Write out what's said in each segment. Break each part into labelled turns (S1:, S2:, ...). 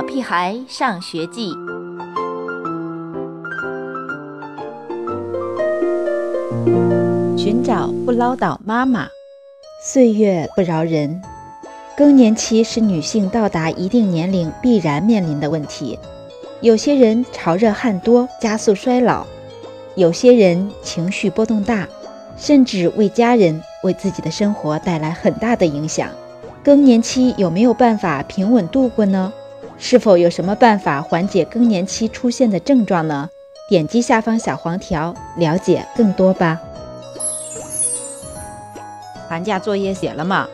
S1: 小屁孩上学记》。寻找不唠叨妈妈。岁月不饶人，更年期是女性到达一定年龄必然面临的问题。有些人潮热汗多，加速衰老；有些人情绪波动大，甚至为家人、为自己的生活带来很大的影响。更年期有没有办法平稳度过呢？是否有什么办法缓解更年期出现的症状呢？点击下方小黄条，了解更多吧。
S2: 寒假作业写了吗？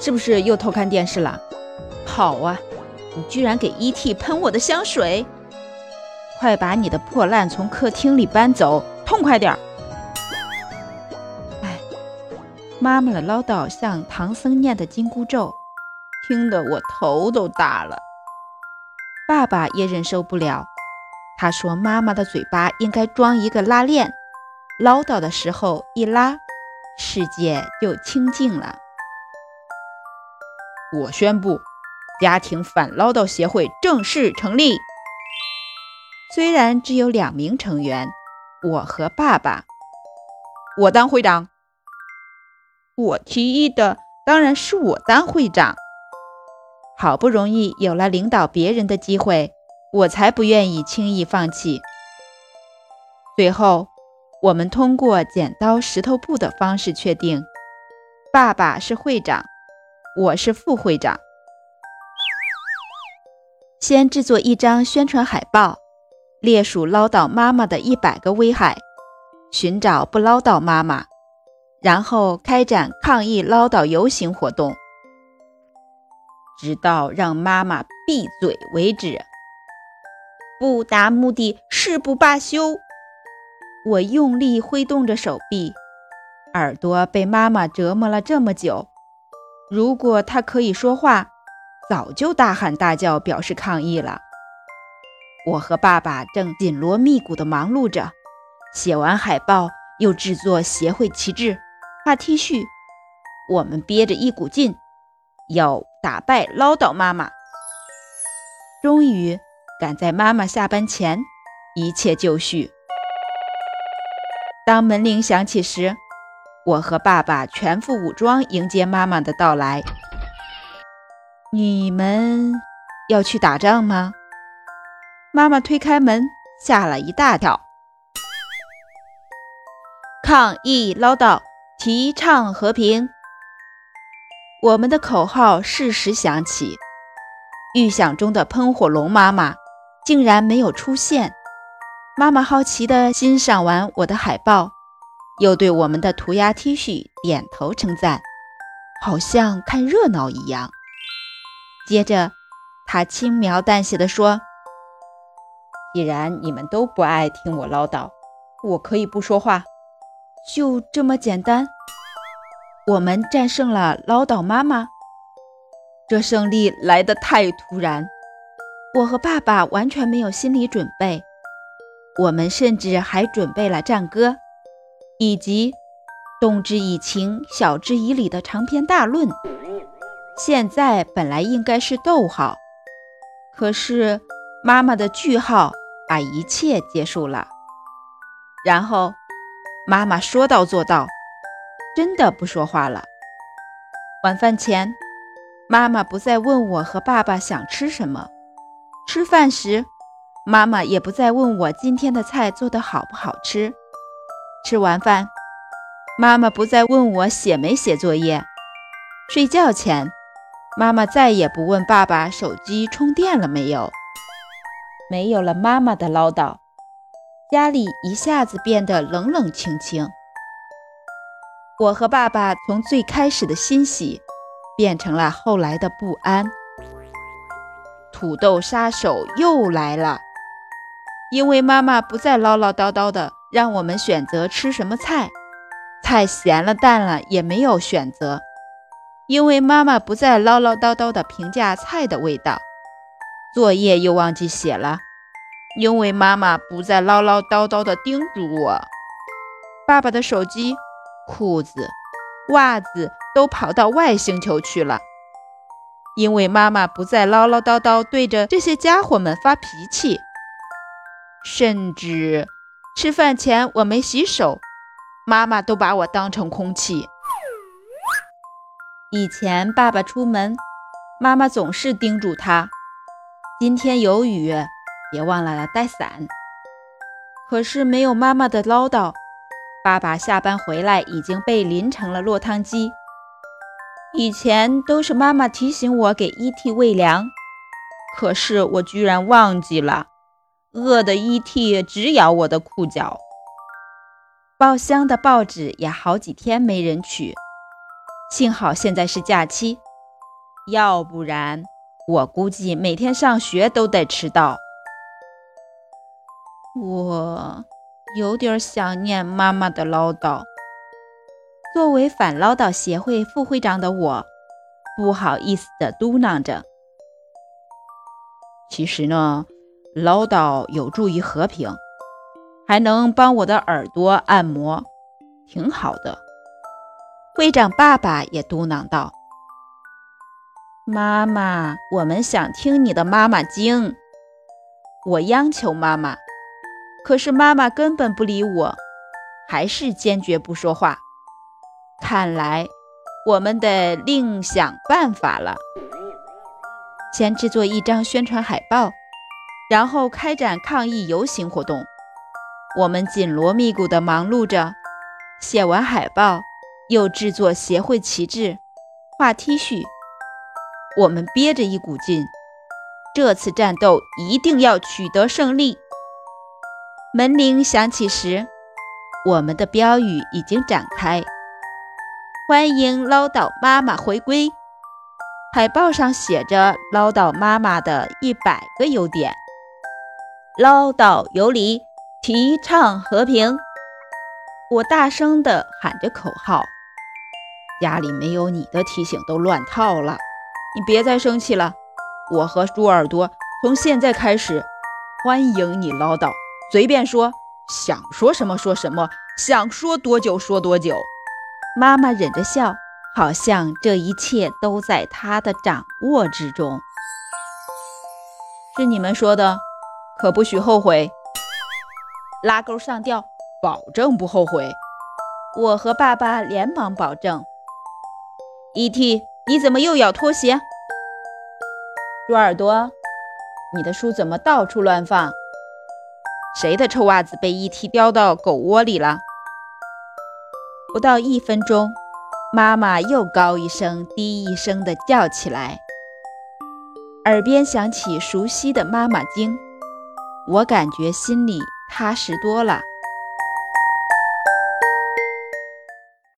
S2: 是不是又偷看电视了？好啊，你居然给 E.T. 喷我的香水！快把你的破烂从客厅里搬走，痛快点儿！哎，妈妈的唠叨像唐僧念的紧箍咒，听得我头都大了。爸爸也忍受不了，他说妈妈的嘴巴应该装一个拉链，唠叨的时候一拉。世界就清静了。我宣布，家庭反唠叨协会正式成立。虽然只有两名成员，我和爸爸，我当会长。我提议的，当然是我当会长。好不容易有了领导别人的机会，我才不愿意轻易放弃。最后。我们通过剪刀石头布的方式确定，爸爸是会长，我是副会长。先制作一张宣传海报，列数唠叨妈妈的一百个危害，寻找不唠叨妈妈，然后开展抗议唠叨游行活动，直到让妈妈闭嘴为止。不达目的誓不罢休。我用力挥动着手臂，耳朵被妈妈折磨了这么久。如果她可以说话，早就大喊大叫表示抗议了。我和爸爸正紧锣密鼓地忙碌着，写完海报，又制作协会旗帜、画 T 恤。我们憋着一股劲，要打败唠叨妈妈。终于赶在妈妈下班前，一切就绪。当门铃响起时，我和爸爸全副武装迎接妈妈的到来。你们要去打仗吗？妈妈推开门，吓了一大跳。抗议唠叨，提倡和平。我们的口号适时响起。预想中的喷火龙妈妈竟然没有出现。妈妈好奇地欣赏完我的海报，又对我们的涂鸦 T 恤点头称赞，好像看热闹一样。接着，她轻描淡写地说：“既然你们都不爱听我唠叨，我可以不说话，就这么简单。”我们战胜了唠叨妈妈，这胜利来得太突然，我和爸爸完全没有心理准备。我们甚至还准备了战歌，以及动之以情、晓之以理的长篇大论。现在本来应该是逗号，可是妈妈的句号把一切结束了。然后妈妈说到做到，真的不说话了。晚饭前，妈妈不再问我和爸爸想吃什么。吃饭时。妈妈也不再问我今天的菜做得好不好吃。吃完饭，妈妈不再问我写没写作业。睡觉前，妈妈再也不问爸爸手机充电了没有。没有了妈妈的唠叨，家里一下子变得冷冷清清。我和爸爸从最开始的欣喜，变成了后来的不安。土豆杀手又来了。因为妈妈不再唠唠叨叨的让我们选择吃什么菜，菜咸了淡了也没有选择。因为妈妈不再唠唠叨叨的评价菜的味道，作业又忘记写了。因为妈妈不再唠唠叨叨的叮嘱我，爸爸的手机、裤子、袜子都跑到外星球去了。因为妈妈不再唠唠叨叨对着这些家伙们发脾气，甚至吃饭前我没洗手，妈妈都把我当成空气。以前爸爸出门，妈妈总是叮嘱他：“今天有雨，别忘了带伞。”可是没有妈妈的唠叨，爸爸下班回来已经被淋成了落汤鸡。以前都是妈妈提醒我给 E.T. 喂粮，可是我居然忘记了，饿的 E.T. 直咬我的裤脚。报箱的报纸也好几天没人取，幸好现在是假期，要不然我估计每天上学都得迟到。我有点想念妈妈的唠叨。作为反唠叨协会副会长的我，不好意思地嘟囔着：“其实呢，唠叨有助于和平，还能帮我的耳朵按摩，挺好的。”会长爸爸也嘟囔道：“妈妈，我们想听你的妈妈经。”我央求妈妈，可是妈妈根本不理我，还是坚决不说话。看来我们得另想办法了。先制作一张宣传海报，然后开展抗议游行活动。我们紧锣密鼓地忙碌着，写完海报，又制作协会旗帜、画 T 恤。我们憋着一股劲，这次战斗一定要取得胜利。门铃响起时，我们的标语已经展开。欢迎唠叨妈妈回归。海报上写着唠叨妈妈的一百个优点。唠叨有理，提倡和平。我大声地喊着口号。家里没有你的提醒都乱套了。你别再生气了。我和猪耳朵从现在开始欢迎你唠叨，随便说，想说什么说什么，想说多久说多久。妈妈忍着笑，好像这一切都在她的掌握之中。是你们说的，可不许后悔。拉钩上吊，保证不后悔。我和爸爸连忙保证。E.T. 你怎么又咬拖鞋？猪耳朵，你的书怎么到处乱放？谁的臭袜子被一踢叼到狗窝里了？不到一分钟，妈妈又高一声低一声地叫起来，耳边响起熟悉的妈妈经，我感觉心里踏实多了。